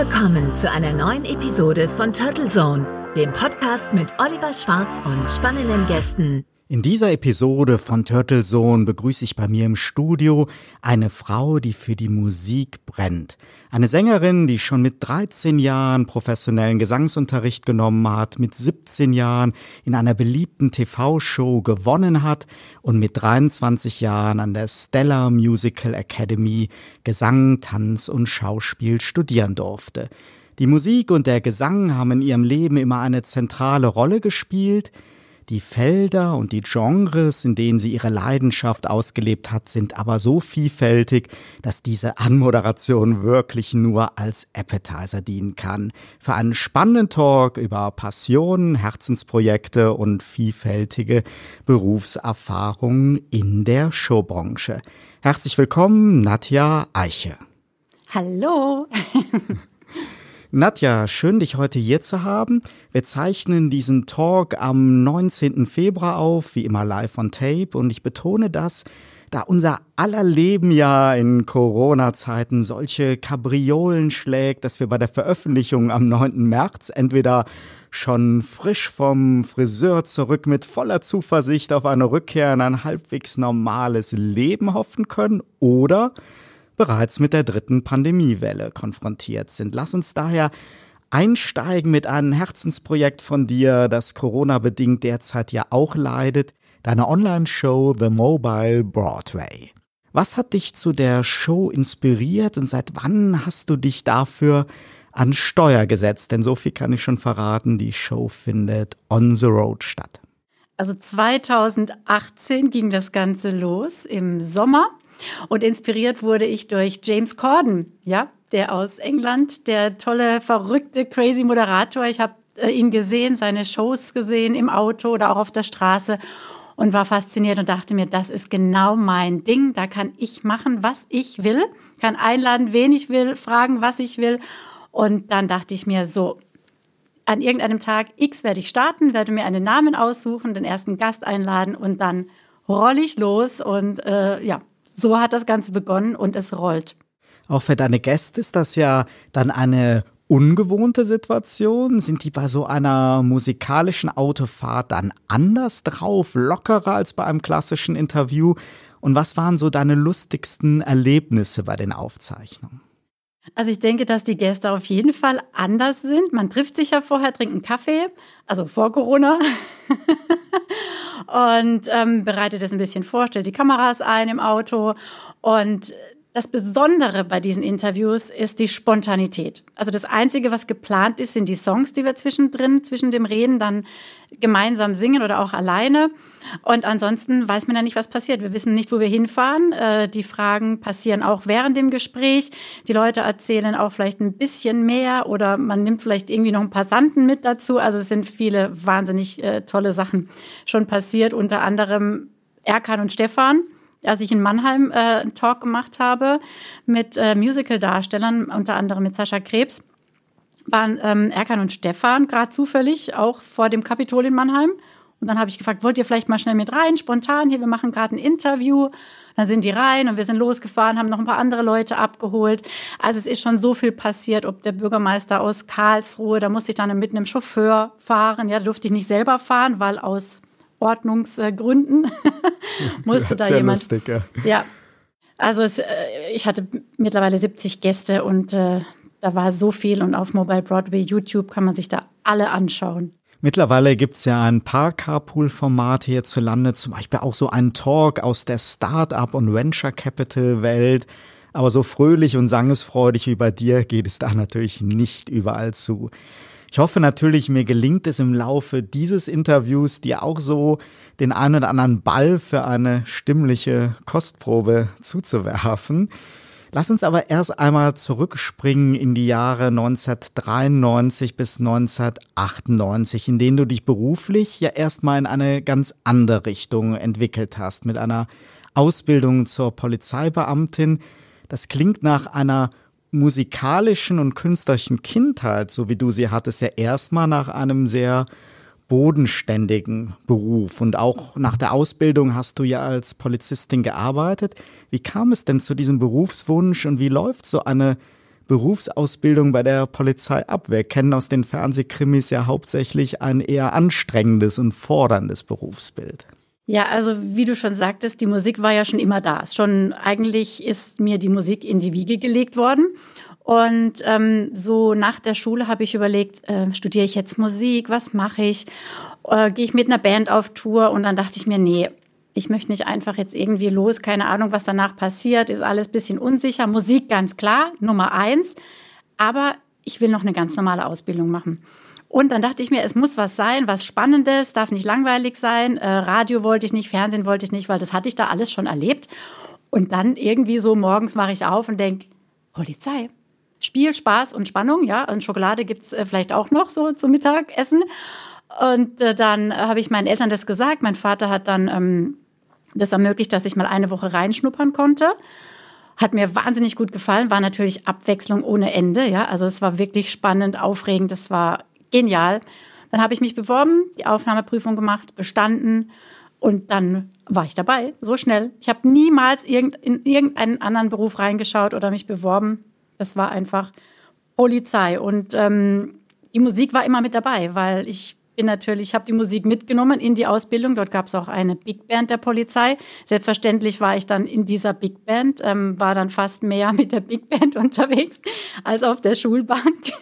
willkommen zu einer neuen Episode von Turtle Zone, dem Podcast mit Oliver Schwarz und spannenden Gästen. In dieser Episode von Turtle Zone begrüße ich bei mir im Studio eine Frau, die für die Musik brennt. Eine Sängerin, die schon mit 13 Jahren professionellen Gesangsunterricht genommen hat, mit 17 Jahren in einer beliebten TV-Show gewonnen hat und mit 23 Jahren an der Stellar Musical Academy Gesang, Tanz und Schauspiel studieren durfte. Die Musik und der Gesang haben in ihrem Leben immer eine zentrale Rolle gespielt – die Felder und die Genres, in denen sie ihre Leidenschaft ausgelebt hat, sind aber so vielfältig, dass diese Anmoderation wirklich nur als Appetizer dienen kann. Für einen spannenden Talk über Passionen, Herzensprojekte und vielfältige Berufserfahrungen in der Showbranche. Herzlich willkommen, Nadja Eiche. Hallo. Nadja, schön dich heute hier zu haben. Wir zeichnen diesen Talk am 19. Februar auf, wie immer live on Tape. Und ich betone das, da unser aller Leben ja in Corona-Zeiten solche Kabriolen schlägt, dass wir bei der Veröffentlichung am 9. März entweder schon frisch vom Friseur zurück mit voller Zuversicht auf eine Rückkehr in ein halbwegs normales Leben hoffen können oder bereits mit der dritten Pandemiewelle konfrontiert sind. Lass uns daher einsteigen mit einem Herzensprojekt von dir, das Corona-bedingt derzeit ja auch leidet, deiner Online-Show The Mobile Broadway. Was hat dich zu der Show inspiriert und seit wann hast du dich dafür an Steuer gesetzt? Denn so viel kann ich schon verraten, die Show findet on the road statt. Also 2018 ging das Ganze los im Sommer. Und inspiriert wurde ich durch James Corden, ja, der aus England, der tolle, verrückte, crazy Moderator. Ich habe äh, ihn gesehen, seine Shows gesehen im Auto oder auch auf der Straße und war fasziniert und dachte mir, das ist genau mein Ding. Da kann ich machen, was ich will, kann einladen, wen ich will, fragen, was ich will. Und dann dachte ich mir so, an irgendeinem Tag X werde ich starten, werde mir einen Namen aussuchen, den ersten Gast einladen und dann rolle ich los und äh, ja, so hat das Ganze begonnen und es rollt. Auch für deine Gäste ist das ja dann eine ungewohnte Situation? Sind die bei so einer musikalischen Autofahrt dann anders drauf, lockerer als bei einem klassischen Interview? Und was waren so deine lustigsten Erlebnisse bei den Aufzeichnungen? Also ich denke, dass die Gäste auf jeden Fall anders sind. Man trifft sich ja vorher, trinkt einen Kaffee, also vor Corona. und ähm, bereitet es ein bisschen vor, stellt die Kameras ein im Auto und das Besondere bei diesen Interviews ist die Spontanität. Also das Einzige, was geplant ist, sind die Songs, die wir zwischendrin, zwischen dem Reden dann gemeinsam singen oder auch alleine. Und ansonsten weiß man ja nicht, was passiert. Wir wissen nicht, wo wir hinfahren. Äh, die Fragen passieren auch während dem Gespräch. Die Leute erzählen auch vielleicht ein bisschen mehr oder man nimmt vielleicht irgendwie noch einen Passanten mit dazu. Also es sind viele wahnsinnig äh, tolle Sachen schon passiert. Unter anderem Erkan und Stefan als ich in Mannheim äh, einen Talk gemacht habe mit äh, Musical-Darstellern, unter anderem mit Sascha Krebs, waren ähm, Erkan und Stefan gerade zufällig auch vor dem Kapitol in Mannheim. Und dann habe ich gefragt, wollt ihr vielleicht mal schnell mit rein, spontan hier, wir machen gerade ein Interview. Dann sind die rein und wir sind losgefahren, haben noch ein paar andere Leute abgeholt. Also es ist schon so viel passiert, ob der Bürgermeister aus Karlsruhe, da musste ich dann mit einem Chauffeur fahren. Ja, da durfte ich nicht selber fahren, weil aus Ordnungsgründen musste da jemand. Lustig, ja. ja. Also es, äh, ich hatte mittlerweile 70 Gäste und äh, da war so viel und auf Mobile Broadway, YouTube kann man sich da alle anschauen. Mittlerweile gibt's ja ein paar Carpool-Formate hierzulande, zum Beispiel auch so ein Talk aus der Start-up und Venture Capital Welt. Aber so fröhlich und sangesfreudig wie bei dir geht es da natürlich nicht überall zu. Ich hoffe natürlich, mir gelingt es im Laufe dieses Interviews, dir auch so den einen oder anderen Ball für eine stimmliche Kostprobe zuzuwerfen. Lass uns aber erst einmal zurückspringen in die Jahre 1993 bis 1998, in denen du dich beruflich ja erstmal in eine ganz andere Richtung entwickelt hast, mit einer Ausbildung zur Polizeibeamtin. Das klingt nach einer musikalischen und künstlerischen Kindheit, so wie du sie hattest, ja erstmal nach einem sehr bodenständigen Beruf und auch nach der Ausbildung hast du ja als Polizistin gearbeitet. Wie kam es denn zu diesem Berufswunsch und wie läuft so eine Berufsausbildung bei der Polizei ab? Wir kennen aus den Fernsehkrimis ja hauptsächlich ein eher anstrengendes und forderndes Berufsbild. Ja, also wie du schon sagtest, die Musik war ja schon immer da. Schon eigentlich ist mir die Musik in die Wiege gelegt worden. Und ähm, so nach der Schule habe ich überlegt, äh, studiere ich jetzt Musik, was mache ich? Äh, Gehe ich mit einer Band auf Tour? Und dann dachte ich mir, nee, ich möchte nicht einfach jetzt irgendwie los, keine Ahnung, was danach passiert, ist alles bisschen unsicher. Musik ganz klar, Nummer eins. Aber ich will noch eine ganz normale Ausbildung machen. Und dann dachte ich mir, es muss was sein, was Spannendes, darf nicht langweilig sein. Äh, Radio wollte ich nicht, Fernsehen wollte ich nicht, weil das hatte ich da alles schon erlebt. Und dann irgendwie so morgens mache ich auf und denke, Polizei. Spiel, Spaß und Spannung, ja. Und Schokolade gibt's äh, vielleicht auch noch so zum Mittagessen. Und äh, dann habe ich meinen Eltern das gesagt. Mein Vater hat dann ähm, das ermöglicht, dass ich mal eine Woche reinschnuppern konnte. Hat mir wahnsinnig gut gefallen, war natürlich Abwechslung ohne Ende, ja. Also es war wirklich spannend, aufregend, das war genial. Dann habe ich mich beworben, die Aufnahmeprüfung gemacht, bestanden und dann war ich dabei, so schnell. Ich habe niemals in irgendeinen anderen Beruf reingeschaut oder mich beworben. Das war einfach Polizei und ähm, die Musik war immer mit dabei, weil ich bin natürlich, habe die Musik mitgenommen in die Ausbildung. Dort gab es auch eine Big Band der Polizei. Selbstverständlich war ich dann in dieser Big Band, ähm, war dann fast mehr mit der Big Band unterwegs als auf der Schulbank.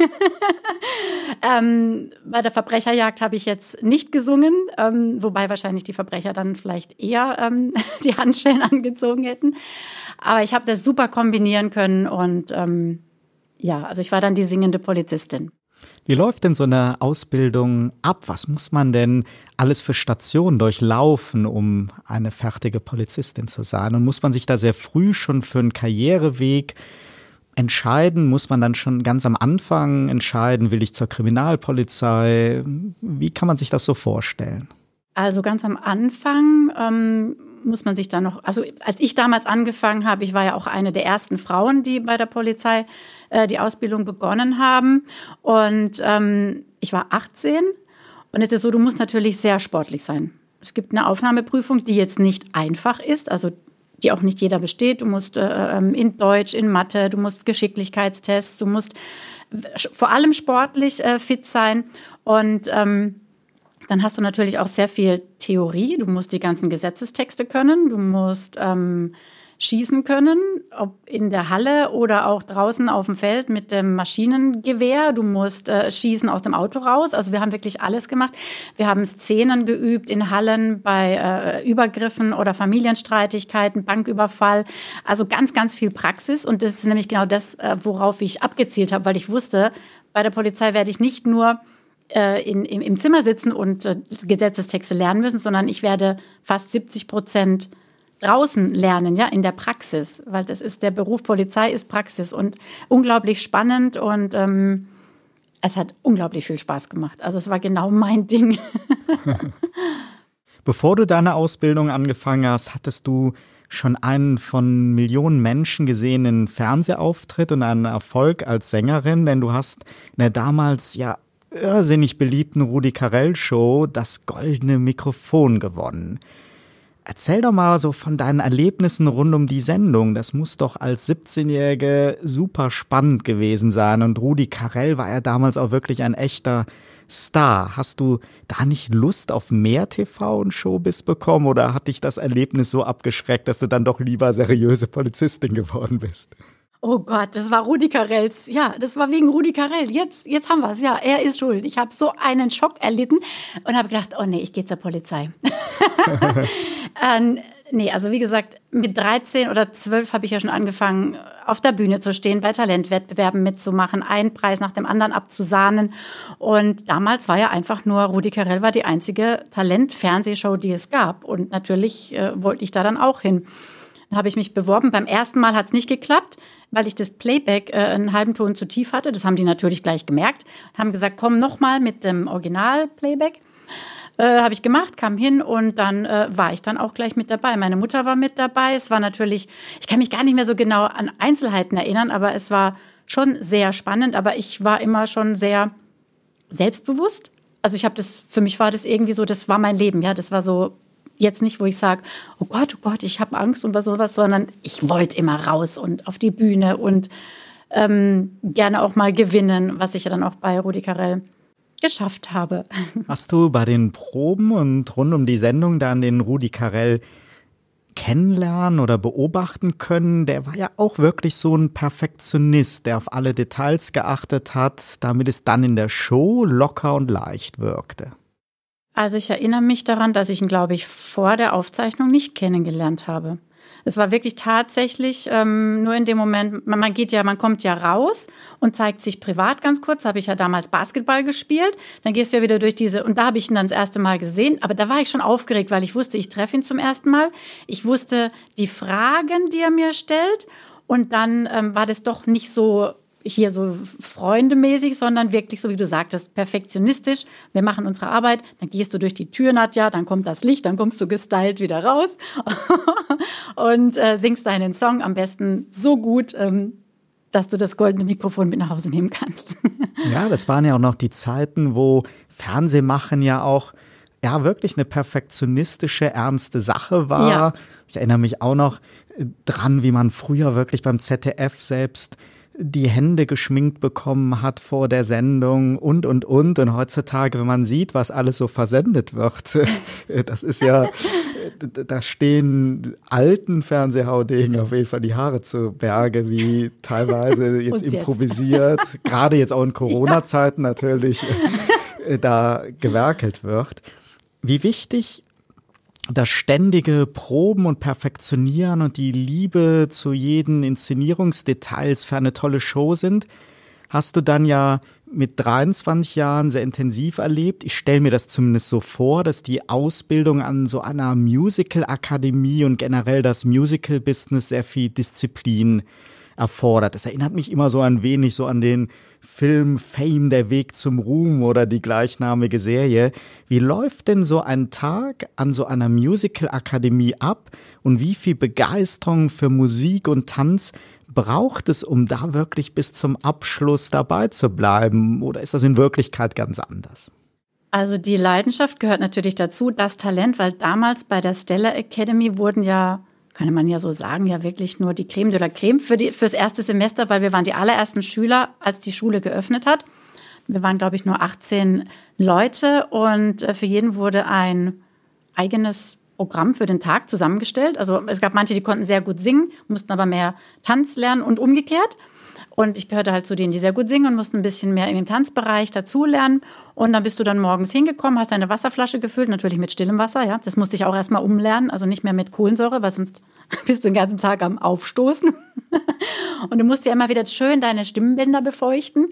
ähm, bei der Verbrecherjagd habe ich jetzt nicht gesungen, ähm, wobei wahrscheinlich die Verbrecher dann vielleicht eher ähm, die Handschellen angezogen hätten. Aber ich habe das super kombinieren können und ähm, ja, also ich war dann die singende Polizistin. Wie läuft denn so eine Ausbildung ab? Was muss man denn alles für Stationen durchlaufen, um eine fertige Polizistin zu sein? Und muss man sich da sehr früh schon für einen Karriereweg entscheiden? Muss man dann schon ganz am Anfang entscheiden, will ich zur Kriminalpolizei? Wie kann man sich das so vorstellen? Also ganz am Anfang ähm, muss man sich da noch, also als ich damals angefangen habe, ich war ja auch eine der ersten Frauen, die bei der Polizei äh, die Ausbildung begonnen haben. Und ähm, ich war 18 und es ist so, du musst natürlich sehr sportlich sein. Es gibt eine Aufnahmeprüfung, die jetzt nicht einfach ist, also die auch nicht jeder besteht. Du musst äh, ähm, in Deutsch, in Mathe, du musst Geschicklichkeitstests, du musst vor allem sportlich äh, fit sein und ähm, dann hast du natürlich auch sehr viel Theorie. Du musst die ganzen Gesetzestexte können. Du musst ähm, schießen können, ob in der Halle oder auch draußen auf dem Feld mit dem Maschinengewehr. Du musst äh, schießen aus dem Auto raus. Also wir haben wirklich alles gemacht. Wir haben Szenen geübt in Hallen bei äh, Übergriffen oder Familienstreitigkeiten, Banküberfall. Also ganz, ganz viel Praxis. Und das ist nämlich genau das, äh, worauf ich abgezielt habe, weil ich wusste, bei der Polizei werde ich nicht nur äh, in, im, im, Zimmer sitzen und äh, Gesetzestexte lernen müssen, sondern ich werde fast 70 Prozent draußen lernen, ja, in der Praxis, weil das ist der Beruf Polizei ist Praxis und unglaublich spannend und ähm, es hat unglaublich viel Spaß gemacht. Also es war genau mein Ding. Bevor du deine Ausbildung angefangen hast, hattest du schon einen von Millionen Menschen gesehenen Fernsehauftritt und einen Erfolg als Sängerin, denn du hast in der damals ja irrsinnig beliebten Rudi Carell Show das goldene Mikrofon gewonnen. Erzähl doch mal so von deinen Erlebnissen rund um die Sendung. Das muss doch als 17-Jährige super spannend gewesen sein. Und Rudi Carell war ja damals auch wirklich ein echter Star. Hast du da nicht Lust auf mehr TV und Showbiz bekommen oder hat dich das Erlebnis so abgeschreckt, dass du dann doch lieber seriöse Polizistin geworden bist? Oh Gott, das war Rudi Carells. Ja, das war wegen Rudi Carell. Jetzt, jetzt haben wir es. Ja, er ist schuld. Ich habe so einen Schock erlitten und habe gedacht, oh nee, ich gehe zur Polizei. ähm, nee, also wie gesagt, mit 13 oder 12 habe ich ja schon angefangen, auf der Bühne zu stehen, bei Talentwettbewerben mitzumachen, einen Preis nach dem anderen abzusahnen. Und damals war ja einfach nur, Rudi Carell war die einzige Talent-Fernsehshow, die es gab. Und natürlich äh, wollte ich da dann auch hin. Dann habe ich mich beworben. Beim ersten Mal hat es nicht geklappt weil ich das Playback äh, einen halben Ton zu tief hatte. Das haben die natürlich gleich gemerkt. Haben gesagt, komm noch mal mit dem Original-Playback. Äh, habe ich gemacht, kam hin und dann äh, war ich dann auch gleich mit dabei. Meine Mutter war mit dabei. Es war natürlich, ich kann mich gar nicht mehr so genau an Einzelheiten erinnern, aber es war schon sehr spannend. Aber ich war immer schon sehr selbstbewusst. Also ich habe das, für mich war das irgendwie so, das war mein Leben, ja, das war so jetzt nicht, wo ich sage, oh Gott, oh Gott, ich habe Angst und was sowas, sondern ich wollte immer raus und auf die Bühne und ähm, gerne auch mal gewinnen, was ich ja dann auch bei Rudi Carell geschafft habe. Hast du bei den Proben und rund um die Sendung dann den Rudi Carell kennenlernen oder beobachten können? Der war ja auch wirklich so ein Perfektionist, der auf alle Details geachtet hat, damit es dann in der Show locker und leicht wirkte. Also ich erinnere mich daran, dass ich ihn, glaube ich, vor der Aufzeichnung nicht kennengelernt habe. Es war wirklich tatsächlich ähm, nur in dem Moment, man, man, geht ja, man kommt ja raus und zeigt sich privat ganz kurz. Habe ich ja damals Basketball gespielt. Dann gehst du ja wieder durch diese, und da habe ich ihn dann das erste Mal gesehen. Aber da war ich schon aufgeregt, weil ich wusste, ich treffe ihn zum ersten Mal. Ich wusste die Fragen, die er mir stellt. Und dann ähm, war das doch nicht so hier so freundemäßig, sondern wirklich so, wie du sagtest, perfektionistisch. Wir machen unsere Arbeit, dann gehst du durch die Tür, Nadja, dann kommt das Licht, dann kommst du gestylt wieder raus und äh, singst deinen Song am besten so gut, ähm, dass du das goldene Mikrofon mit nach Hause nehmen kannst. ja, das waren ja auch noch die Zeiten, wo Fernsehmachen ja auch ja wirklich eine perfektionistische, ernste Sache war. Ja. Ich erinnere mich auch noch äh, dran, wie man früher wirklich beim ZDF selbst die Hände geschminkt bekommen hat vor der Sendung und, und, und. Und heutzutage, wenn man sieht, was alles so versendet wird, das ist ja, da stehen alten Fernsehhaudegen auf jeden Fall die Haare zu Berge, wie teilweise jetzt improvisiert, jetzt. gerade jetzt auch in Corona-Zeiten natürlich, äh, da gewerkelt wird. Wie wichtig das ständige Proben und Perfektionieren und die Liebe zu jeden Inszenierungsdetails für eine tolle Show sind, hast du dann ja mit 23 Jahren sehr intensiv erlebt. Ich stelle mir das zumindest so vor, dass die Ausbildung an so einer Musical-Akademie und generell das Musical-Business sehr viel Disziplin erfordert. Das erinnert mich immer so ein wenig so an den Film Fame, der Weg zum Ruhm oder die gleichnamige Serie. Wie läuft denn so ein Tag an so einer Musical-Akademie ab und wie viel Begeisterung für Musik und Tanz braucht es, um da wirklich bis zum Abschluss dabei zu bleiben? Oder ist das in Wirklichkeit ganz anders? Also die Leidenschaft gehört natürlich dazu, das Talent, weil damals bei der Stella Academy wurden ja kann man ja so sagen, ja wirklich nur die Creme de la Creme für die, fürs erste Semester, weil wir waren die allerersten Schüler, als die Schule geöffnet hat. Wir waren, glaube ich, nur 18 Leute und äh, für jeden wurde ein eigenes Programm für den Tag zusammengestellt. Also es gab manche, die konnten sehr gut singen, mussten aber mehr Tanz lernen und umgekehrt. Und ich gehörte halt zu denen, die sehr gut singen und mussten ein bisschen mehr im Tanzbereich dazulernen. Und dann bist du dann morgens hingekommen, hast deine Wasserflasche gefüllt, natürlich mit stillem Wasser, ja. Das musste ich auch erstmal umlernen, also nicht mehr mit Kohlensäure, weil sonst bist du den ganzen Tag am Aufstoßen. und du musst ja immer wieder schön deine Stimmbänder befeuchten.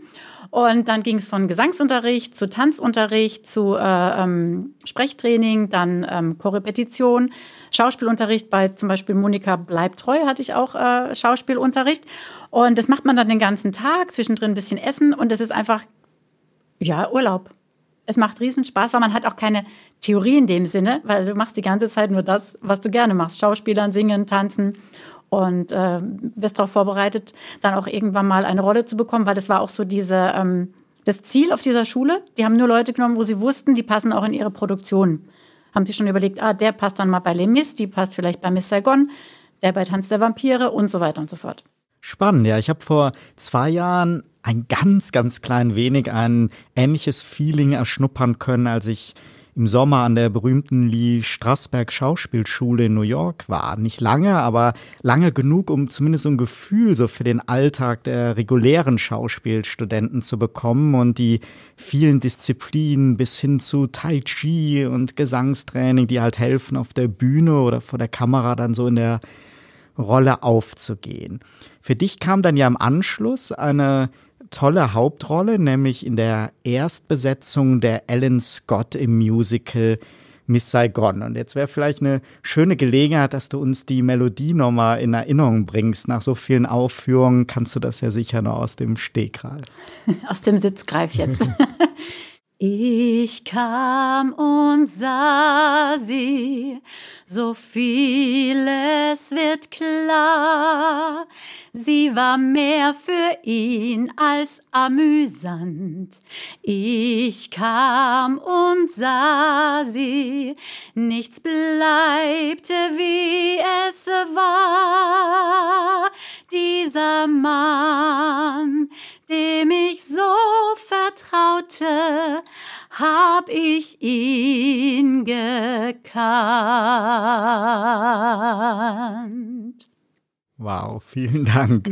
Und dann ging es von Gesangsunterricht zu Tanzunterricht zu äh, ähm, Sprechtraining, dann ähm, Korrepetition, Schauspielunterricht bei zum Beispiel Monika Bleibtreu hatte ich auch äh, Schauspielunterricht. Und das macht man dann den ganzen Tag, zwischendrin ein bisschen Essen und das ist einfach, ja, Urlaub. Es macht riesen Spaß, weil man hat auch keine Theorie in dem Sinne, weil du machst die ganze Zeit nur das, was du gerne machst. Schauspielern, singen, tanzen und äh, wirst darauf vorbereitet, dann auch irgendwann mal eine Rolle zu bekommen, weil das war auch so diese, ähm, das Ziel auf dieser Schule. Die haben nur Leute genommen, wo sie wussten, die passen auch in ihre Produktion haben sie schon überlegt, ah, der passt dann mal bei Les Mis, die passt vielleicht bei Miss Saigon, der bei Tanz der Vampire und so weiter und so fort. Spannend, ja. Ich habe vor zwei Jahren ein ganz, ganz klein wenig ein ähnliches Feeling erschnuppern können, als ich im Sommer an der berühmten Lee Strasberg Schauspielschule in New York war. Nicht lange, aber lange genug, um zumindest so ein Gefühl so für den Alltag der regulären Schauspielstudenten zu bekommen und die vielen Disziplinen bis hin zu Tai Chi und Gesangstraining, die halt helfen, auf der Bühne oder vor der Kamera dann so in der Rolle aufzugehen. Für dich kam dann ja im Anschluss eine tolle Hauptrolle, nämlich in der Erstbesetzung der Ellen Scott im Musical Miss Saigon. Und jetzt wäre vielleicht eine schöne Gelegenheit, dass du uns die Melodie nochmal in Erinnerung bringst. Nach so vielen Aufführungen kannst du das ja sicher noch aus dem Stegreif. Aus dem Sitzgreif jetzt. Ich kam und sah sie, so vieles wird klar. Sie war mehr für ihn als amüsant. Ich kam und sah sie, nichts bleibte wie es war. dieser Mann, dem ich so vertraute, hab ich ihn gekannt. Wow, vielen Dank.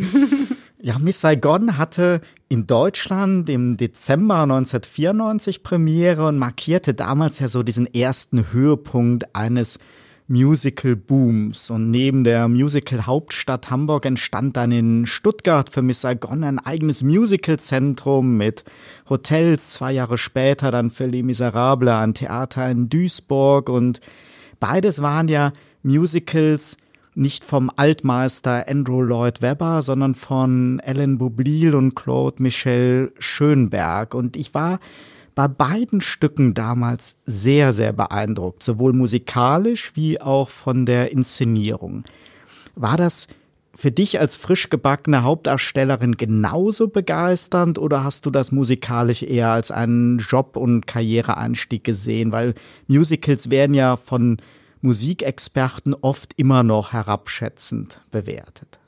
ja, Miss Saigon hatte in Deutschland im Dezember 1994 Premiere und markierte damals ja so diesen ersten Höhepunkt eines Musical-Booms. Und neben der Musical-Hauptstadt Hamburg entstand dann in Stuttgart für Miss Saigon ein eigenes Musical-Zentrum mit Hotels. Zwei Jahre später dann für Les Miserables ein Theater in Duisburg. Und beides waren ja Musicals, nicht vom Altmeister Andrew Lloyd Webber, sondern von Ellen Boublil und Claude Michel Schönberg. Und ich war bei beiden Stücken damals sehr, sehr beeindruckt, sowohl musikalisch wie auch von der Inszenierung. War das für dich als frisch gebackene Hauptdarstellerin genauso begeisternd oder hast du das musikalisch eher als einen Job- und Karriereanstieg gesehen? Weil Musicals werden ja von Musikexperten oft immer noch herabschätzend bewertet.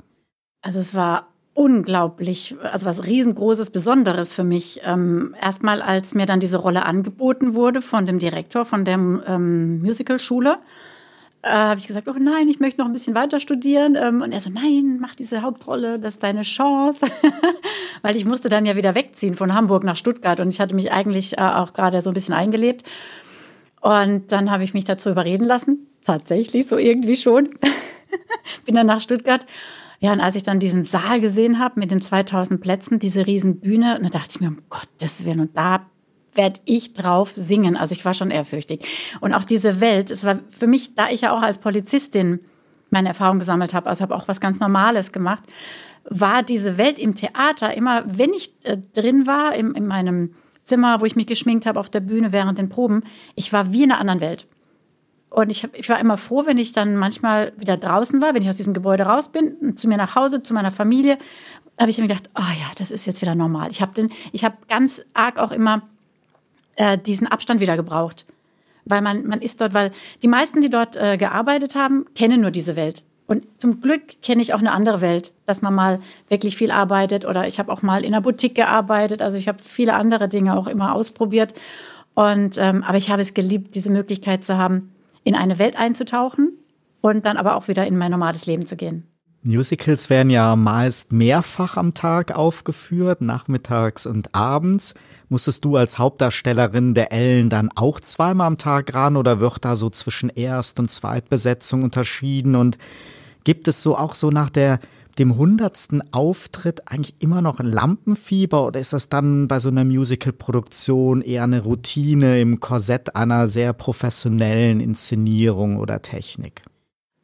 Also es war unglaublich, also was riesengroßes, Besonderes für mich. Ähm, erstmal, als mir dann diese Rolle angeboten wurde von dem Direktor von der ähm, Musicalschule, äh, habe ich gesagt, oh nein, ich möchte noch ein bisschen weiter studieren. Ähm, und er so, nein, mach diese Hauptrolle, das ist deine Chance. Weil ich musste dann ja wieder wegziehen von Hamburg nach Stuttgart und ich hatte mich eigentlich äh, auch gerade so ein bisschen eingelebt. Und dann habe ich mich dazu überreden lassen, tatsächlich so irgendwie schon. Bin dann nach Stuttgart ja, und als ich dann diesen Saal gesehen habe mit den 2000 Plätzen, diese riesen Bühne, da dachte ich mir, um Gottes Willen, und da werde ich drauf singen. Also ich war schon ehrfürchtig. Und auch diese Welt, es war für mich, da ich ja auch als Polizistin meine Erfahrung gesammelt habe, also habe auch was ganz Normales gemacht, war diese Welt im Theater immer, wenn ich äh, drin war, im, in meinem Zimmer, wo ich mich geschminkt habe auf der Bühne während den Proben, ich war wie in einer anderen Welt. Und ich, hab, ich war immer froh, wenn ich dann manchmal wieder draußen war, wenn ich aus diesem Gebäude raus bin, zu mir nach Hause, zu meiner Familie, habe ich mir gedacht, oh ja, das ist jetzt wieder normal. Ich habe hab ganz arg auch immer äh, diesen Abstand wieder gebraucht. Weil man, man ist dort, weil die meisten, die dort äh, gearbeitet haben, kennen nur diese Welt. Und zum Glück kenne ich auch eine andere Welt, dass man mal wirklich viel arbeitet oder ich habe auch mal in einer Boutique gearbeitet. Also ich habe viele andere Dinge auch immer ausprobiert. Und ähm, aber ich habe es geliebt, diese Möglichkeit zu haben, in eine Welt einzutauchen und dann aber auch wieder in mein normales Leben zu gehen. Musicals werden ja meist mehrfach am Tag aufgeführt, nachmittags und abends. Musstest du als Hauptdarstellerin der Ellen dann auch zweimal am Tag ran oder wird da so zwischen Erst- und Zweitbesetzung unterschieden? Und gibt es so auch so nach der dem hundertsten Auftritt eigentlich immer noch ein Lampenfieber oder ist das dann bei so einer Musical-Produktion eher eine Routine im Korsett einer sehr professionellen Inszenierung oder Technik?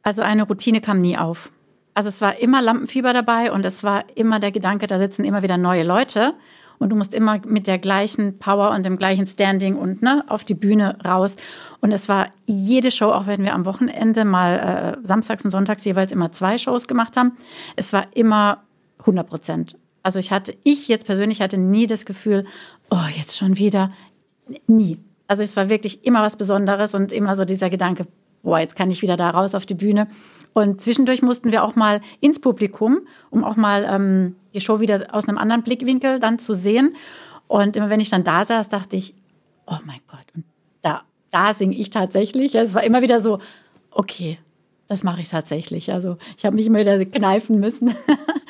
Also eine Routine kam nie auf. Also es war immer Lampenfieber dabei und es war immer der Gedanke, da sitzen immer wieder neue Leute und du musst immer mit der gleichen Power und dem gleichen Standing und ne, auf die Bühne raus. Und es war jede Show, auch wenn wir am Wochenende mal äh, samstags und sonntags jeweils immer zwei Shows gemacht haben, es war immer 100 Prozent. Also ich hatte, ich jetzt persönlich hatte nie das Gefühl, oh, jetzt schon wieder. Nie. Also es war wirklich immer was Besonderes und immer so dieser Gedanke, boah, jetzt kann ich wieder da raus auf die Bühne. Und zwischendurch mussten wir auch mal ins Publikum, um auch mal ähm, die Show wieder aus einem anderen Blickwinkel dann zu sehen. Und immer wenn ich dann da saß, dachte ich, oh mein Gott, und da, da singe ich tatsächlich. Es war immer wieder so, okay, das mache ich tatsächlich. Also ich habe mich immer wieder kneifen müssen.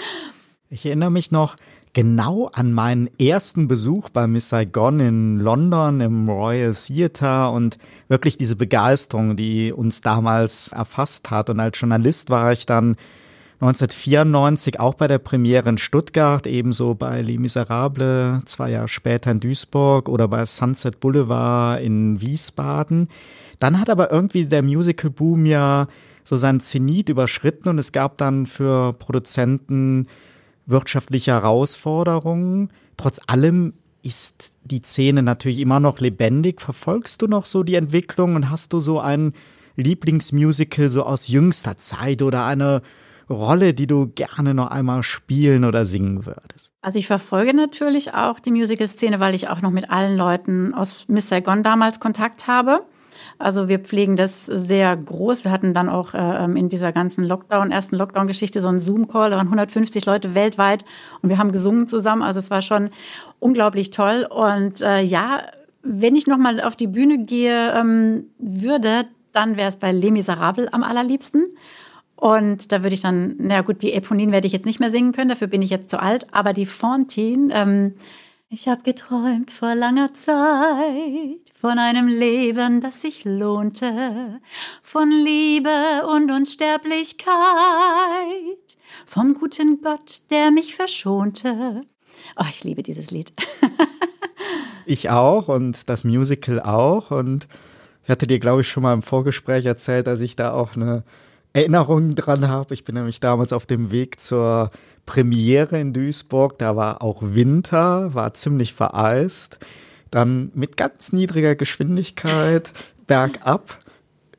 ich erinnere mich noch, genau an meinen ersten Besuch bei Miss Saigon in London im Royal Theatre und wirklich diese Begeisterung, die uns damals erfasst hat. Und als Journalist war ich dann 1994 auch bei der Premiere in Stuttgart, ebenso bei Les Miserables, zwei Jahre später in Duisburg oder bei Sunset Boulevard in Wiesbaden. Dann hat aber irgendwie der Musical Boom ja so seinen Zenit überschritten und es gab dann für Produzenten wirtschaftliche Herausforderungen. Trotz allem ist die Szene natürlich immer noch lebendig. Verfolgst du noch so die Entwicklung und hast du so ein Lieblingsmusical so aus jüngster Zeit oder eine Rolle, die du gerne noch einmal spielen oder singen würdest? Also ich verfolge natürlich auch die Musical-Szene, weil ich auch noch mit allen Leuten aus Miss Saigon damals Kontakt habe. Also wir pflegen das sehr groß. Wir hatten dann auch äh, in dieser ganzen Lockdown, ersten Lockdown-Geschichte so einen Zoom-Call, da waren 150 Leute weltweit und wir haben gesungen zusammen. Also es war schon unglaublich toll. Und äh, ja, wenn ich nochmal auf die Bühne gehe ähm, würde, dann wäre es bei Les Miserables am allerliebsten. Und da würde ich dann, na gut, die Eponine werde ich jetzt nicht mehr singen können, dafür bin ich jetzt zu alt, aber die Fantine, ähm, ich habe geträumt vor langer Zeit von einem Leben, das sich lohnte, von Liebe und Unsterblichkeit, vom guten Gott, der mich verschonte. Oh, ich liebe dieses Lied. ich auch und das Musical auch und ich hatte dir, glaube ich, schon mal im Vorgespräch erzählt, dass ich da auch eine Erinnerung dran habe. Ich bin nämlich damals auf dem Weg zur Premiere in Duisburg. Da war auch Winter, war ziemlich vereist. Dann mit ganz niedriger Geschwindigkeit bergab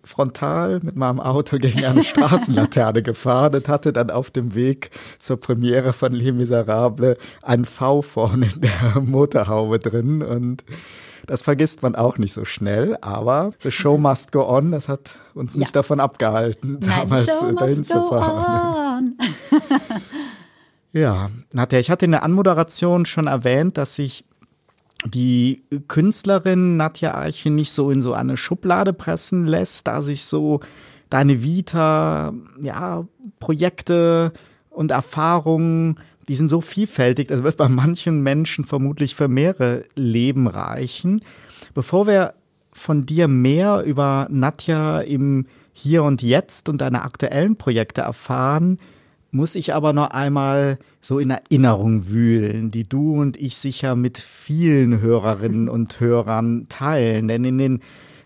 frontal mit meinem Auto gegen eine Straßenlaterne gefahren und hatte dann auf dem Weg zur Premiere von Les Miserables ein V vorne in der Motorhaube drin und das vergisst man auch nicht so schnell, aber the show must go on, das hat uns nicht ja. davon abgehalten, Nein, damals dahin zu fahren. Ja, Nadja, ich hatte in der Anmoderation schon erwähnt, dass sich die Künstlerin Nadja Eiche nicht so in so eine Schublade pressen lässt, da sich so deine Vita, ja, Projekte und Erfahrungen die sind so vielfältig, das wird bei manchen Menschen vermutlich für mehrere Leben reichen. Bevor wir von dir mehr über Nadja im Hier und Jetzt und deine aktuellen Projekte erfahren, muss ich aber noch einmal so in Erinnerung wühlen, die du und ich sicher mit vielen Hörerinnen und Hörern teilen. Denn in den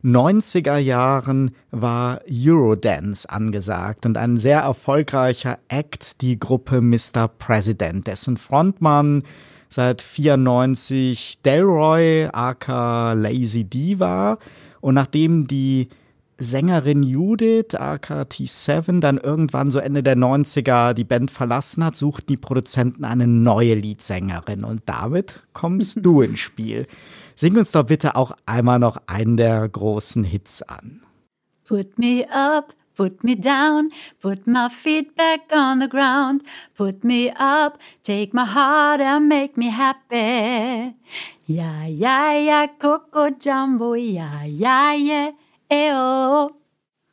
90er Jahren war Eurodance angesagt und ein sehr erfolgreicher Act, die Gruppe Mr. President, dessen Frontmann seit 94 Delroy aka Lazy D war. Und nachdem die Sängerin Judith, aka T7, dann irgendwann so Ende der 90er die Band verlassen hat, suchten die Produzenten eine neue Leadsängerin. Und damit kommst du ins Spiel. Sing uns doch bitte auch einmal noch einen der großen Hits an. Put me up, put me down, put my feet back on the ground, put me up, take my heart and make me happy. Ja, ja, ja, Coco Jumbo, ja, ja, yeah, oh.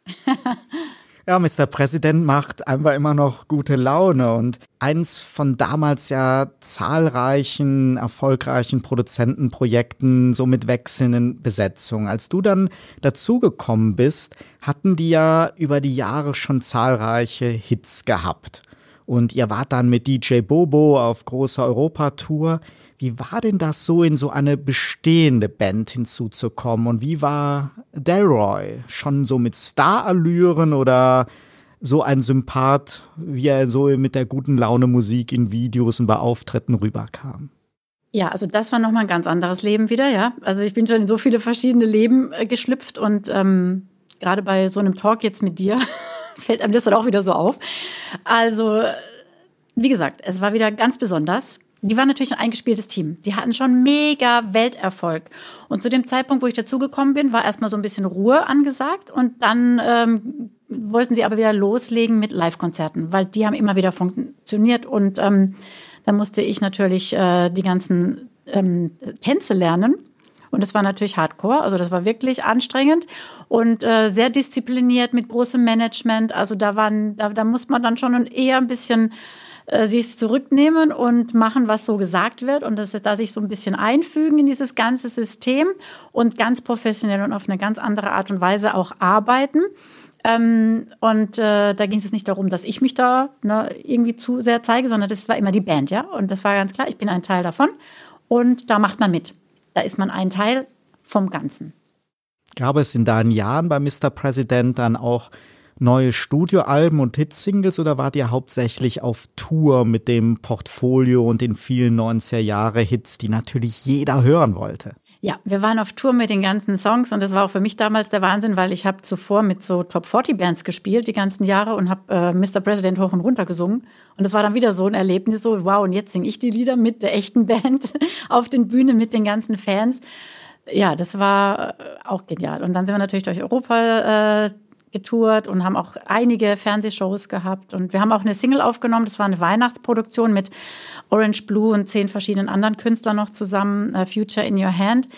Ja, Mr. Präsident macht einfach immer noch gute Laune und eins von damals ja zahlreichen erfolgreichen Produzentenprojekten, so mit wechselnden Besetzungen. Als du dann dazugekommen bist, hatten die ja über die Jahre schon zahlreiche Hits gehabt. Und ihr wart dann mit DJ Bobo auf großer Europatour. Wie war denn das so, in so eine bestehende Band hinzuzukommen? Und wie war Delroy? Schon so mit Starallüren oder so ein Sympath, wie er so mit der guten Laune Musik in Videos und bei Auftritten rüberkam? Ja, also das war nochmal ein ganz anderes Leben wieder, ja. Also ich bin schon in so viele verschiedene Leben äh, geschlüpft und ähm, gerade bei so einem Talk jetzt mit dir fällt einem das dann auch wieder so auf. Also, wie gesagt, es war wieder ganz besonders die waren natürlich ein eingespieltes Team. Die hatten schon mega Welterfolg. Und zu dem Zeitpunkt, wo ich dazugekommen bin, war erstmal so ein bisschen Ruhe angesagt. Und dann ähm, wollten sie aber wieder loslegen mit Live-Konzerten, weil die haben immer wieder funktioniert. Und ähm, dann musste ich natürlich äh, die ganzen ähm, Tänze lernen. Und das war natürlich Hardcore, also das war wirklich anstrengend und äh, sehr diszipliniert mit großem Management. Also da waren, da, da muss man dann schon eher ein bisschen äh, sich zurücknehmen und machen, was so gesagt wird und das, da sich so ein bisschen einfügen in dieses ganze System und ganz professionell und auf eine ganz andere Art und Weise auch arbeiten. Ähm, und äh, da ging es nicht darum, dass ich mich da ne, irgendwie zu sehr zeige, sondern das war immer die Band, ja. Und das war ganz klar, ich bin ein Teil davon und da macht man mit. Da ist man ein Teil vom Ganzen. Gab es in deinen Jahren bei Mr. President dann auch neue Studioalben und Hitsingles oder wart ihr hauptsächlich auf Tour mit dem Portfolio und den vielen 90er Jahre Hits, die natürlich jeder hören wollte? Ja, wir waren auf Tour mit den ganzen Songs und das war auch für mich damals der Wahnsinn, weil ich habe zuvor mit so Top 40 Bands gespielt die ganzen Jahre und habe äh, Mr. President hoch und runter gesungen und das war dann wieder so ein Erlebnis so wow und jetzt singe ich die Lieder mit der echten Band auf den Bühnen mit den ganzen Fans ja, das war äh, auch genial. Und dann sind wir natürlich durch Europa äh, getourt und haben auch einige Fernsehshows gehabt. Und wir haben auch eine Single aufgenommen. Das war eine Weihnachtsproduktion mit Orange Blue und zehn verschiedenen anderen Künstlern noch zusammen, uh, Future in Your Hand.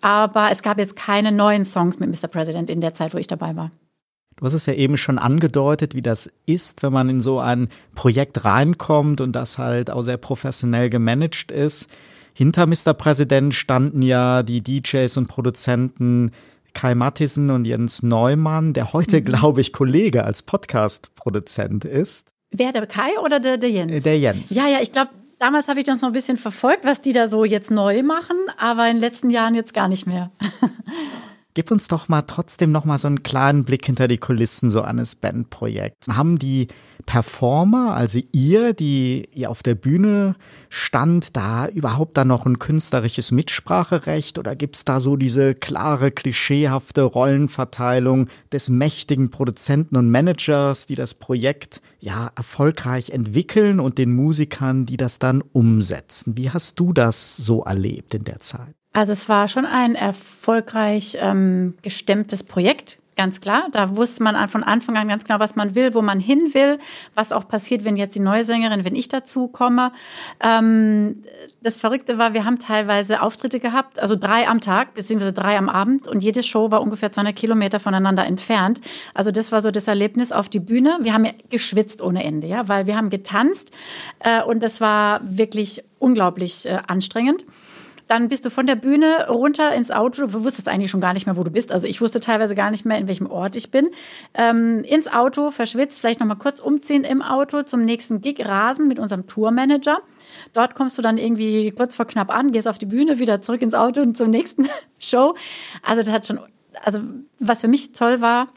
Aber es gab jetzt keine neuen Songs mit Mr. President in der Zeit, wo ich dabei war. Du hast es ja eben schon angedeutet, wie das ist, wenn man in so ein Projekt reinkommt und das halt auch sehr professionell gemanagt ist. Hinter Mr. President standen ja die DJs und Produzenten Kai Mattisen und Jens Neumann, der heute, mhm. glaube ich, Kollege als Podcast-Produzent ist. Wer, der Kai oder der, der Jens? Der Jens. Ja, ja, ich glaube, damals habe ich das noch ein bisschen verfolgt, was die da so jetzt neu machen, aber in den letzten Jahren jetzt gar nicht mehr. Gib uns doch mal trotzdem noch mal so einen kleinen Blick hinter die Kulissen so eines Bandprojekts. Haben die Performer, also ihr, die ihr auf der Bühne stand, da überhaupt dann noch ein künstlerisches Mitspracherecht oder gibt's da so diese klare, klischeehafte Rollenverteilung des mächtigen Produzenten und Managers, die das Projekt ja erfolgreich entwickeln und den Musikern, die das dann umsetzen? Wie hast du das so erlebt in der Zeit? Also es war schon ein erfolgreich ähm, gestemmtes Projekt, ganz klar. Da wusste man von Anfang an ganz genau, was man will, wo man hin will, was auch passiert, wenn jetzt die neue Sängerin, wenn ich dazu komme. Ähm, das Verrückte war, wir haben teilweise Auftritte gehabt, also drei am Tag, beziehungsweise drei am Abend und jede Show war ungefähr 200 Kilometer voneinander entfernt. Also das war so das Erlebnis auf die Bühne. Wir haben geschwitzt ohne Ende, ja, weil wir haben getanzt äh, und das war wirklich unglaublich äh, anstrengend. Dann bist du von der Bühne runter ins Auto. Du wusstest eigentlich schon gar nicht mehr, wo du bist. Also ich wusste teilweise gar nicht mehr, in welchem Ort ich bin. Ähm, ins Auto, verschwitzt, vielleicht noch mal kurz umziehen im Auto zum nächsten Gig, rasen mit unserem Tourmanager. Dort kommst du dann irgendwie kurz vor knapp an, gehst auf die Bühne, wieder zurück ins Auto und zur nächsten Show. Also das hat schon, also was für mich toll war,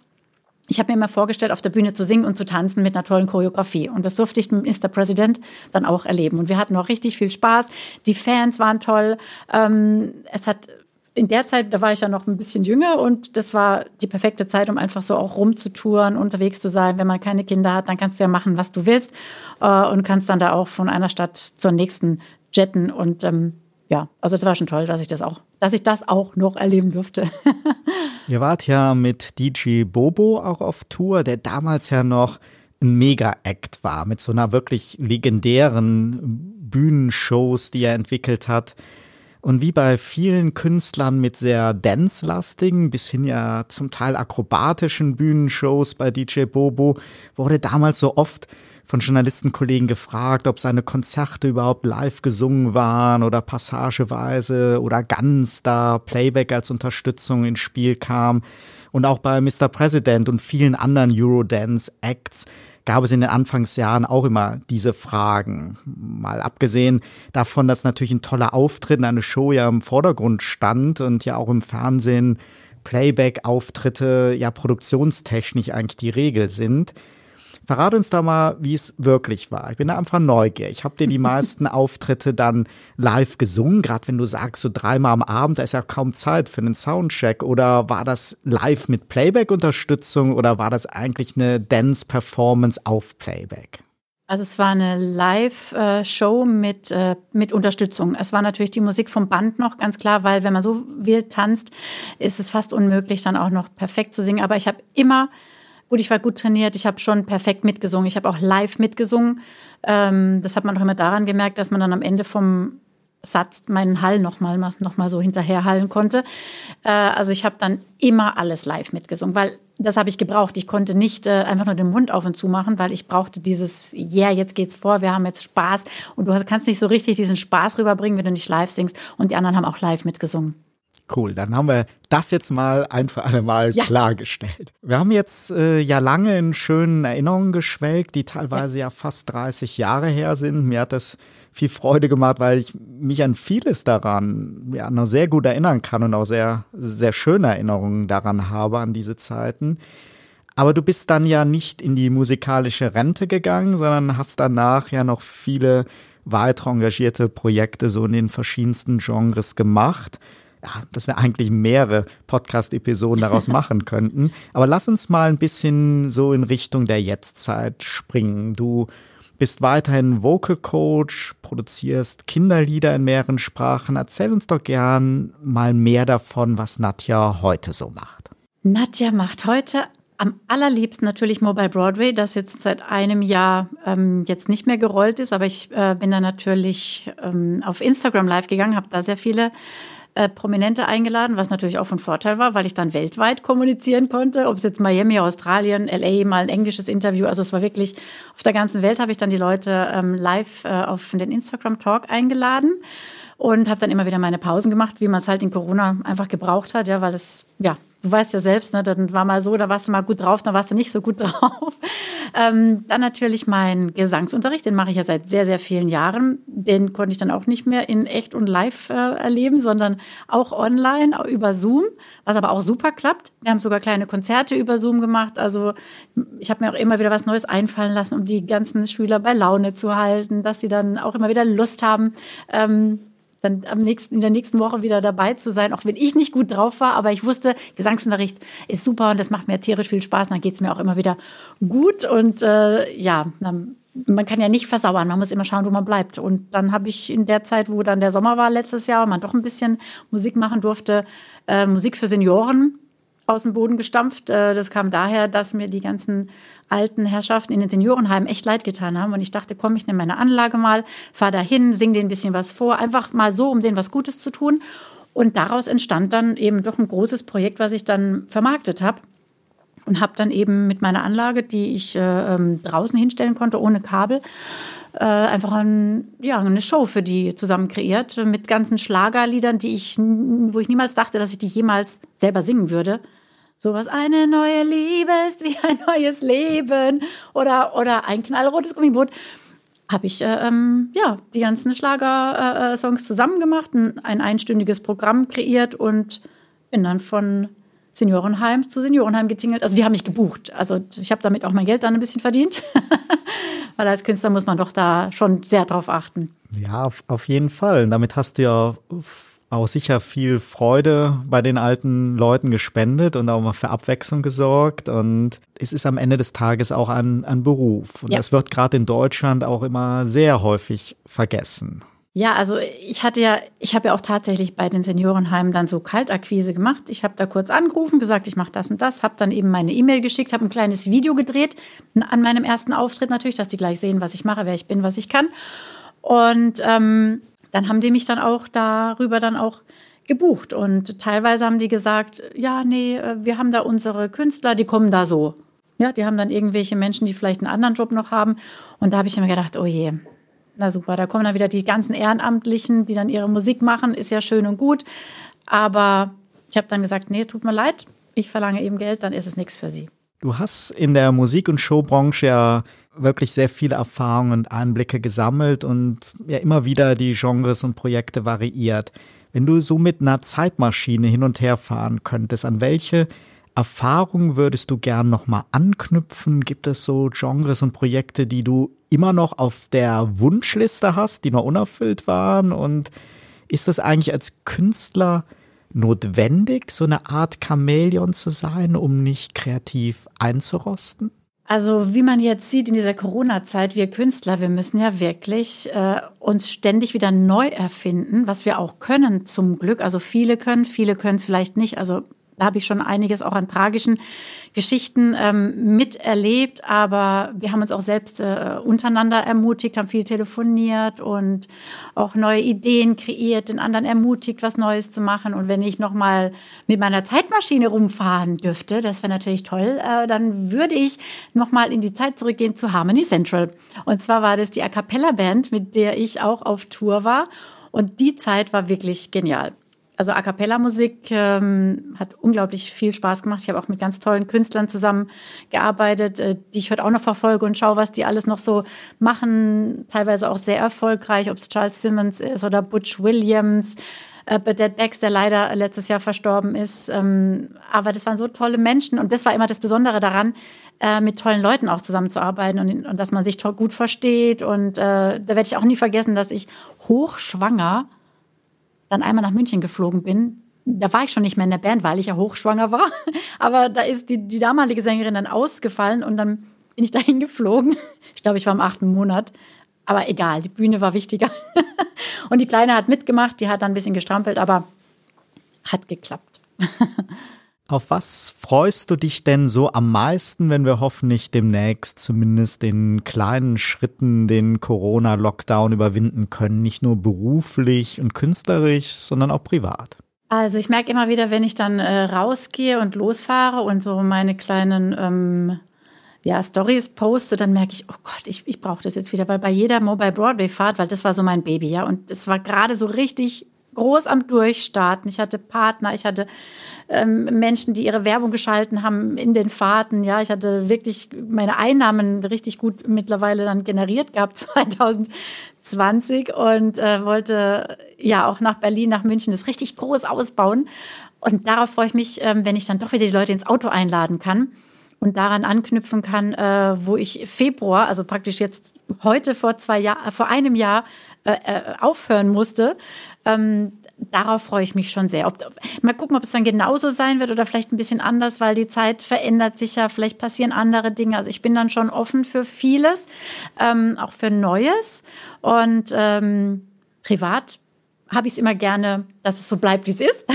ich habe mir immer vorgestellt, auf der Bühne zu singen und zu tanzen mit einer tollen Choreografie. Und das durfte ich mit Mr. President dann auch erleben. Und wir hatten auch richtig viel Spaß. Die Fans waren toll. Ähm, es hat in der Zeit, da war ich ja noch ein bisschen jünger und das war die perfekte Zeit, um einfach so auch rumzutouren, unterwegs zu sein. Wenn man keine Kinder hat, dann kannst du ja machen, was du willst äh, und kannst dann da auch von einer Stadt zur nächsten jetten und ähm, ja, also es war schon toll, dass ich das auch, dass ich das auch noch erleben durfte. Ihr wart ja mit DJ Bobo auch auf Tour, der damals ja noch ein Mega-Act war, mit so einer wirklich legendären Bühnenshows, die er entwickelt hat. Und wie bei vielen Künstlern mit sehr dance-lastigen, bis hin ja zum Teil akrobatischen Bühnenshows bei DJ Bobo, wurde damals so oft von Journalistenkollegen gefragt, ob seine Konzerte überhaupt live gesungen waren oder passageweise oder ganz da Playback als Unterstützung ins Spiel kam. Und auch bei Mr. President und vielen anderen Eurodance-Acts gab es in den Anfangsjahren auch immer diese Fragen. Mal abgesehen davon, dass natürlich ein toller Auftritt, eine Show ja im Vordergrund stand und ja auch im Fernsehen Playback-Auftritte ja produktionstechnisch eigentlich die Regel sind. Verrate uns da mal, wie es wirklich war. Ich bin da einfach neugierig. Ich habe dir die meisten Auftritte dann live gesungen, gerade wenn du sagst, so dreimal am Abend, da ist ja kaum Zeit für einen Soundcheck. Oder war das live mit Playback-Unterstützung oder war das eigentlich eine Dance-Performance auf Playback? Also es war eine Live-Show mit, äh, mit Unterstützung. Es war natürlich die Musik vom Band noch, ganz klar, weil wenn man so wild tanzt, ist es fast unmöglich, dann auch noch perfekt zu singen. Aber ich habe immer Gut, ich war gut trainiert, ich habe schon perfekt mitgesungen, ich habe auch live mitgesungen. Ähm, das hat man auch immer daran gemerkt, dass man dann am Ende vom Satz meinen Hall nochmal noch mal so hinterherhallen konnte. Äh, also ich habe dann immer alles live mitgesungen, weil das habe ich gebraucht. Ich konnte nicht äh, einfach nur den Mund auf und zu machen, weil ich brauchte dieses, yeah, jetzt geht's vor, wir haben jetzt Spaß. Und du kannst nicht so richtig diesen Spaß rüberbringen, wenn du nicht live singst. Und die anderen haben auch live mitgesungen. Cool, dann haben wir das jetzt mal ein für alle Mal ja. klargestellt. Wir haben jetzt äh, ja lange in schönen Erinnerungen geschwelgt, die teilweise ja. ja fast 30 Jahre her sind. Mir hat das viel Freude gemacht, weil ich mich an vieles daran ja noch sehr gut erinnern kann und auch sehr, sehr schöne Erinnerungen daran habe an diese Zeiten. Aber du bist dann ja nicht in die musikalische Rente gegangen, sondern hast danach ja noch viele weitere engagierte Projekte so in den verschiedensten Genres gemacht ja, dass wir eigentlich mehrere Podcast-Episoden daraus machen könnten. Aber lass uns mal ein bisschen so in Richtung der Jetztzeit springen. Du bist weiterhin Vocal Coach, produzierst Kinderlieder in mehreren Sprachen. Erzähl uns doch gern mal mehr davon, was Nadja heute so macht. Nadja macht heute am allerliebsten natürlich Mobile Broadway, das jetzt seit einem Jahr ähm, jetzt nicht mehr gerollt ist, aber ich äh, bin da natürlich ähm, auf Instagram live gegangen, habe da sehr viele äh, Prominente eingeladen, was natürlich auch von Vorteil war, weil ich dann weltweit kommunizieren konnte, ob es jetzt Miami, Australien, LA, mal ein englisches Interview, also es war wirklich auf der ganzen Welt habe ich dann die Leute ähm, live äh, auf den Instagram Talk eingeladen und habe dann immer wieder meine Pausen gemacht, wie man es halt in Corona einfach gebraucht hat, ja, weil es ja du weißt ja selbst, ne, dann war mal so, da warst du mal gut drauf, dann warst du nicht so gut drauf. Ähm, dann natürlich mein Gesangsunterricht, den mache ich ja seit sehr, sehr vielen Jahren. Den konnte ich dann auch nicht mehr in echt und live äh, erleben, sondern auch online über Zoom, was aber auch super klappt. Wir haben sogar kleine Konzerte über Zoom gemacht. Also ich habe mir auch immer wieder was Neues einfallen lassen, um die ganzen Schüler bei Laune zu halten, dass sie dann auch immer wieder Lust haben, ähm, dann am nächsten, in der nächsten Woche wieder dabei zu sein, auch wenn ich nicht gut drauf war. Aber ich wusste, Gesangsunterricht ist super und das macht mir tierisch viel Spaß. Und dann geht es mir auch immer wieder gut. Und äh, ja, man kann ja nicht versauern, man muss immer schauen, wo man bleibt. Und dann habe ich in der Zeit, wo dann der Sommer war letztes Jahr und man doch ein bisschen Musik machen durfte, äh, Musik für Senioren aus dem Boden gestampft. Äh, das kam daher, dass mir die ganzen alten Herrschaften in den Seniorenheimen echt leid getan haben. Und ich dachte, komm, ich nehme meine Anlage mal, fahr dahin, sing denen ein bisschen was vor, einfach mal so, um denen was Gutes zu tun. Und daraus entstand dann eben doch ein großes Projekt, was ich dann vermarktet habe. Und habe dann eben mit meiner Anlage, die ich äh, ähm, draußen hinstellen konnte, ohne Kabel, äh, einfach ein, ja, eine Show für die zusammen kreiert mit ganzen Schlagerliedern, die ich, wo ich niemals dachte, dass ich die jemals selber singen würde. Sowas, eine neue Liebe ist wie ein neues Leben oder, oder ein knallrotes Gummiboot. Habe ich äh, ähm, ja, die ganzen Schlager-Songs äh, zusammen gemacht, ein, ein einstündiges Programm kreiert und bin dann von Seniorenheim zu Seniorenheim getingelt. Also die haben mich gebucht. Also ich habe damit auch mein Geld dann ein bisschen verdient. Weil als Künstler muss man doch da schon sehr drauf achten. Ja, auf, auf jeden Fall. Damit hast du ja auch sicher viel Freude bei den alten Leuten gespendet und auch mal für Abwechslung gesorgt. Und es ist am Ende des Tages auch ein, ein Beruf. Und ja. das wird gerade in Deutschland auch immer sehr häufig vergessen. Ja, also ich hatte ja, ich habe ja auch tatsächlich bei den Seniorenheimen dann so Kaltakquise gemacht. Ich habe da kurz angerufen, gesagt, ich mache das und das, habe dann eben meine E-Mail geschickt, habe ein kleines Video gedreht an meinem ersten Auftritt natürlich, dass die gleich sehen, was ich mache, wer ich bin, was ich kann. Und ähm, dann haben die mich dann auch darüber dann auch gebucht. Und teilweise haben die gesagt, ja, nee, äh, wir haben da unsere Künstler, die kommen da so. Ja, die haben dann irgendwelche Menschen, die vielleicht einen anderen Job noch haben. Und da habe ich immer gedacht, oh je, na super, da kommen dann wieder die ganzen Ehrenamtlichen, die dann ihre Musik machen, ist ja schön und gut. Aber ich habe dann gesagt, nee, tut mir leid, ich verlange eben Geld, dann ist es nichts für sie. Du hast in der Musik- und Showbranche ja wirklich sehr viele Erfahrungen und Einblicke gesammelt und ja immer wieder die Genres und Projekte variiert. Wenn du so mit einer Zeitmaschine hin und her fahren könntest, an welche Erfahrungen würdest du gern nochmal anknüpfen? Gibt es so Genres und Projekte, die du immer noch auf der Wunschliste hast, die noch unerfüllt waren? Und ist das eigentlich als Künstler notwendig, so eine Art Chamäleon zu sein, um nicht kreativ einzurosten? Also wie man jetzt sieht in dieser Corona-Zeit, wir Künstler, wir müssen ja wirklich äh, uns ständig wieder neu erfinden, was wir auch können zum Glück. Also viele können, viele können es vielleicht nicht. Also da habe ich schon einiges auch an tragischen Geschichten ähm, miterlebt, aber wir haben uns auch selbst äh, untereinander ermutigt, haben viel telefoniert und auch neue Ideen kreiert, den anderen ermutigt, was Neues zu machen. Und wenn ich noch mal mit meiner Zeitmaschine rumfahren dürfte, das wäre natürlich toll, äh, dann würde ich noch mal in die Zeit zurückgehen zu Harmony Central. Und zwar war das die A cappella Band, mit der ich auch auf Tour war. Und die Zeit war wirklich genial. Also A cappella-Musik ähm, hat unglaublich viel Spaß gemacht. Ich habe auch mit ganz tollen Künstlern zusammengearbeitet, äh, die ich heute auch noch verfolge und schaue, was die alles noch so machen. Teilweise auch sehr erfolgreich, ob es Charles Simmons ist oder Butch Williams, äh, Burdette Becks, der leider letztes Jahr verstorben ist. Ähm, aber das waren so tolle Menschen und das war immer das Besondere daran, äh, mit tollen Leuten auch zusammenzuarbeiten und, und dass man sich gut versteht. Und äh, da werde ich auch nie vergessen, dass ich hochschwanger dann einmal nach München geflogen bin, da war ich schon nicht mehr in der Band, weil ich ja hochschwanger war. Aber da ist die, die damalige Sängerin dann ausgefallen und dann bin ich dahin geflogen. Ich glaube, ich war im achten Monat. Aber egal, die Bühne war wichtiger. Und die Kleine hat mitgemacht, die hat dann ein bisschen gestrampelt, aber hat geklappt. Auf was freust du dich denn so am meisten, wenn wir hoffentlich demnächst zumindest den kleinen Schritten den Corona-Lockdown überwinden können? Nicht nur beruflich und künstlerisch, sondern auch privat. Also ich merke immer wieder, wenn ich dann äh, rausgehe und losfahre und so meine kleinen ähm, ja, Stories poste, dann merke ich, oh Gott, ich, ich brauche das jetzt wieder, weil bei jeder Mobile Broadway Fahrt, weil das war so mein Baby, ja, und es war gerade so richtig groß am Durchstarten. Ich hatte Partner, ich hatte ähm, Menschen, die ihre Werbung geschalten haben in den Fahrten. Ja, ich hatte wirklich meine Einnahmen richtig gut mittlerweile dann generiert gehabt 2020 und äh, wollte ja auch nach Berlin, nach München das richtig groß ausbauen. Und darauf freue ich mich, ähm, wenn ich dann doch wieder die Leute ins Auto einladen kann und daran anknüpfen kann, äh, wo ich Februar, also praktisch jetzt heute vor zwei Jahr, vor einem Jahr äh, äh aufhören musste, ähm, darauf freue ich mich schon sehr. Ob, mal gucken, ob es dann genauso sein wird oder vielleicht ein bisschen anders, weil die Zeit verändert sich ja, vielleicht passieren andere Dinge. Also ich bin dann schon offen für vieles, ähm, auch für Neues. Und ähm, privat habe ich es immer gerne, dass es so bleibt, wie es ist.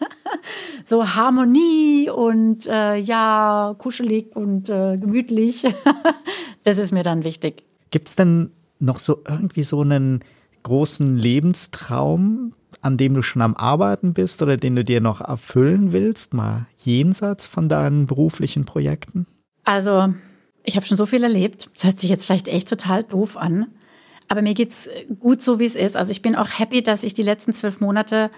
so Harmonie und äh, ja, kuschelig und äh, gemütlich. das ist mir dann wichtig. Gibt es denn noch so irgendwie so einen großen Lebenstraum, an dem du schon am Arbeiten bist oder den du dir noch erfüllen willst, mal jenseits von deinen beruflichen Projekten? Also, ich habe schon so viel erlebt. Das hört sich jetzt vielleicht echt total doof an. Aber mir geht's gut so, wie es ist. Also ich bin auch happy, dass ich die letzten zwölf Monate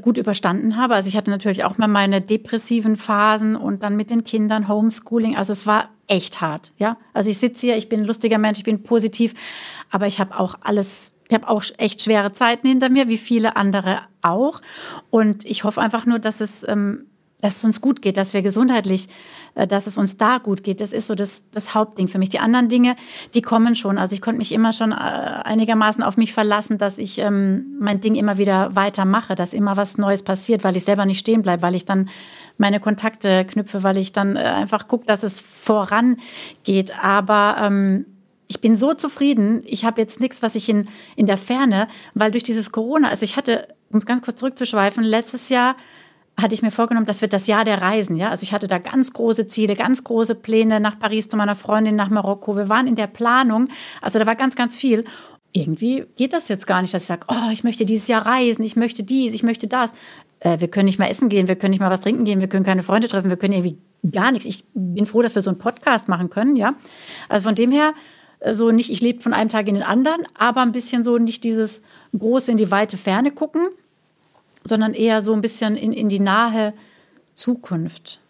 gut überstanden habe. Also ich hatte natürlich auch mal meine depressiven Phasen und dann mit den Kindern Homeschooling. Also es war echt hart, ja. Also ich sitze hier, ich bin ein lustiger Mensch, ich bin positiv, aber ich habe auch alles, ich habe auch echt schwere Zeiten hinter mir, wie viele andere auch. Und ich hoffe einfach nur, dass es ähm, dass es uns gut geht, dass wir gesundheitlich, äh, dass es uns da gut geht. Das ist so das, das Hauptding für mich. Die anderen Dinge, die kommen schon. Also ich konnte mich immer schon äh, einigermaßen auf mich verlassen, dass ich ähm, mein Ding immer wieder weitermache, dass immer was Neues passiert, weil ich selber nicht stehen bleibe, weil ich dann meine Kontakte knüpfe, weil ich dann äh, einfach gucke, dass es vorangeht. Aber ähm, ich bin so zufrieden. Ich habe jetzt nichts, was ich in, in der Ferne, weil durch dieses Corona, also ich hatte, um ganz kurz zurückzuschweifen, letztes Jahr hatte ich mir vorgenommen, das wird das Jahr der Reisen. Ja? Also ich hatte da ganz große Ziele, ganz große Pläne nach Paris zu meiner Freundin, nach Marokko. Wir waren in der Planung. Also da war ganz, ganz viel. Irgendwie geht das jetzt gar nicht, dass ich sage, oh, ich möchte dieses Jahr reisen, ich möchte dies, ich möchte das. Äh, wir können nicht mal essen gehen, wir können nicht mal was trinken gehen, wir können keine Freunde treffen, wir können irgendwie gar nichts. Ich bin froh, dass wir so einen Podcast machen können, ja. Also von dem her, äh, so nicht, ich lebe von einem Tag in den anderen, aber ein bisschen so nicht dieses große in die weite Ferne gucken, sondern eher so ein bisschen in, in die nahe Zukunft.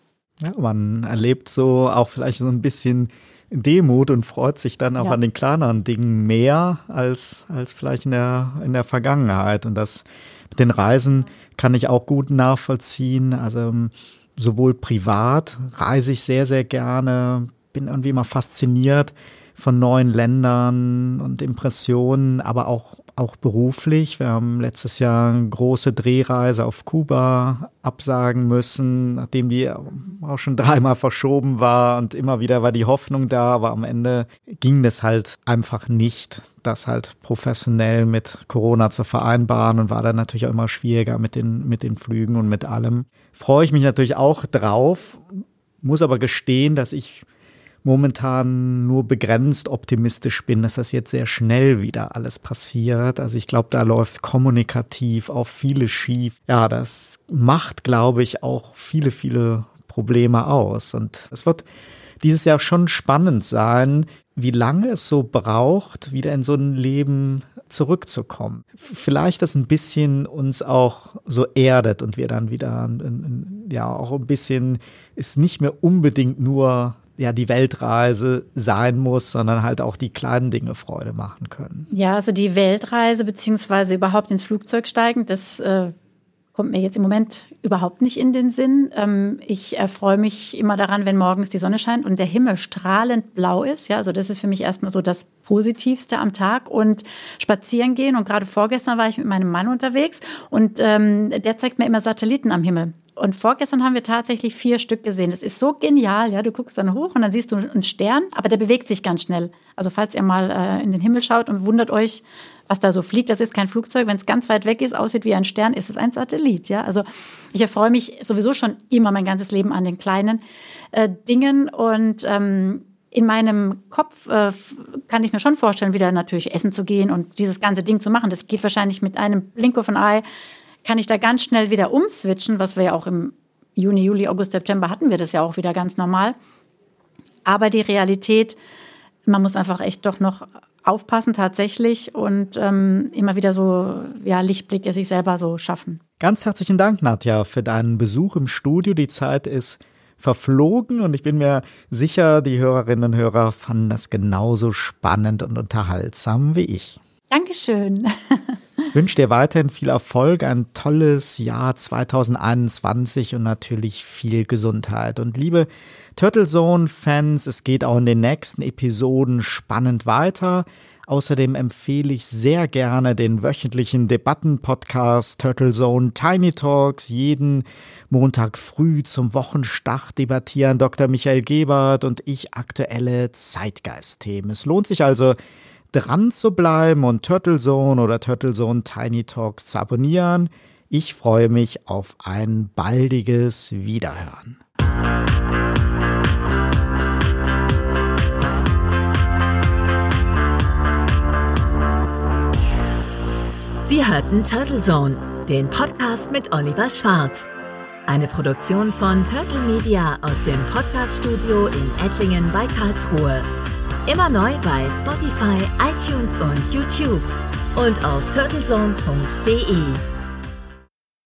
Ja, man erlebt so auch vielleicht so ein bisschen Demut und freut sich dann auch ja. an den kleineren Dingen mehr als, als vielleicht in der, in der Vergangenheit. Und das mit den Reisen kann ich auch gut nachvollziehen. Also ähm, sowohl privat reise ich sehr, sehr gerne, bin irgendwie immer fasziniert von neuen Ländern und Impressionen, aber auch, auch beruflich. Wir haben letztes Jahr eine große Drehreise auf Kuba absagen müssen, nachdem die auch schon dreimal verschoben war und immer wieder war die Hoffnung da, aber am Ende ging das halt einfach nicht, das halt professionell mit Corona zu vereinbaren und war dann natürlich auch immer schwieriger mit den, mit den Flügen und mit allem. Freue ich mich natürlich auch drauf, muss aber gestehen, dass ich momentan nur begrenzt optimistisch bin, dass das jetzt sehr schnell wieder alles passiert. Also ich glaube, da läuft kommunikativ auch vieles schief. Ja, das macht, glaube ich, auch viele, viele Probleme aus. Und es wird dieses Jahr schon spannend sein, wie lange es so braucht, wieder in so ein Leben zurückzukommen. Vielleicht das ein bisschen uns auch so erdet und wir dann wieder ja auch ein bisschen ist nicht mehr unbedingt nur ja die Weltreise sein muss, sondern halt auch die kleinen Dinge Freude machen können. Ja, also die Weltreise beziehungsweise überhaupt ins Flugzeug steigen, das äh, kommt mir jetzt im Moment überhaupt nicht in den Sinn. Ähm, ich erfreue mich immer daran, wenn morgens die Sonne scheint und der Himmel strahlend blau ist. Ja, also das ist für mich erstmal so das Positivste am Tag und spazieren gehen. Und gerade vorgestern war ich mit meinem Mann unterwegs und ähm, der zeigt mir immer Satelliten am Himmel. Und vorgestern haben wir tatsächlich vier Stück gesehen. Das ist so genial, ja. Du guckst dann hoch und dann siehst du einen Stern, aber der bewegt sich ganz schnell. Also falls ihr mal äh, in den Himmel schaut und wundert euch, was da so fliegt, das ist kein Flugzeug. Wenn es ganz weit weg ist, aussieht wie ein Stern, ist es ein Satellit, ja. Also ich erfreue mich sowieso schon immer mein ganzes Leben an den kleinen äh, Dingen und ähm, in meinem Kopf äh, kann ich mir schon vorstellen, wieder natürlich essen zu gehen und dieses ganze Ding zu machen. Das geht wahrscheinlich mit einem Blink of an Eye kann ich da ganz schnell wieder umswitchen, was wir ja auch im Juni, Juli, August, September hatten wir das ja auch wieder ganz normal. Aber die Realität, man muss einfach echt doch noch aufpassen tatsächlich und ähm, immer wieder so ja, Lichtblicke sich selber so schaffen. Ganz herzlichen Dank, Nadja, für deinen Besuch im Studio. Die Zeit ist verflogen und ich bin mir sicher, die Hörerinnen und Hörer fanden das genauso spannend und unterhaltsam wie ich. Dankeschön. Ich wünsche dir weiterhin viel Erfolg, ein tolles Jahr 2021 und natürlich viel Gesundheit. Und liebe Turtle Zone Fans, es geht auch in den nächsten Episoden spannend weiter. Außerdem empfehle ich sehr gerne den wöchentlichen Debattenpodcast Turtle Zone Tiny Talks. Jeden Montag früh zum Wochenstart debattieren Dr. Michael Gebert und ich aktuelle Zeitgeistthemen. Es lohnt sich also, dran zu bleiben und Turtle Zone oder Turtle Zone Tiny Talks zu abonnieren. Ich freue mich auf ein baldiges Wiederhören. Sie hörten Turtle Zone, den Podcast mit Oliver Schwarz. Eine Produktion von Turtle Media aus dem Podcaststudio in Ettlingen bei Karlsruhe. Immer neu bei Spotify, iTunes und YouTube und auf turtlezone.de.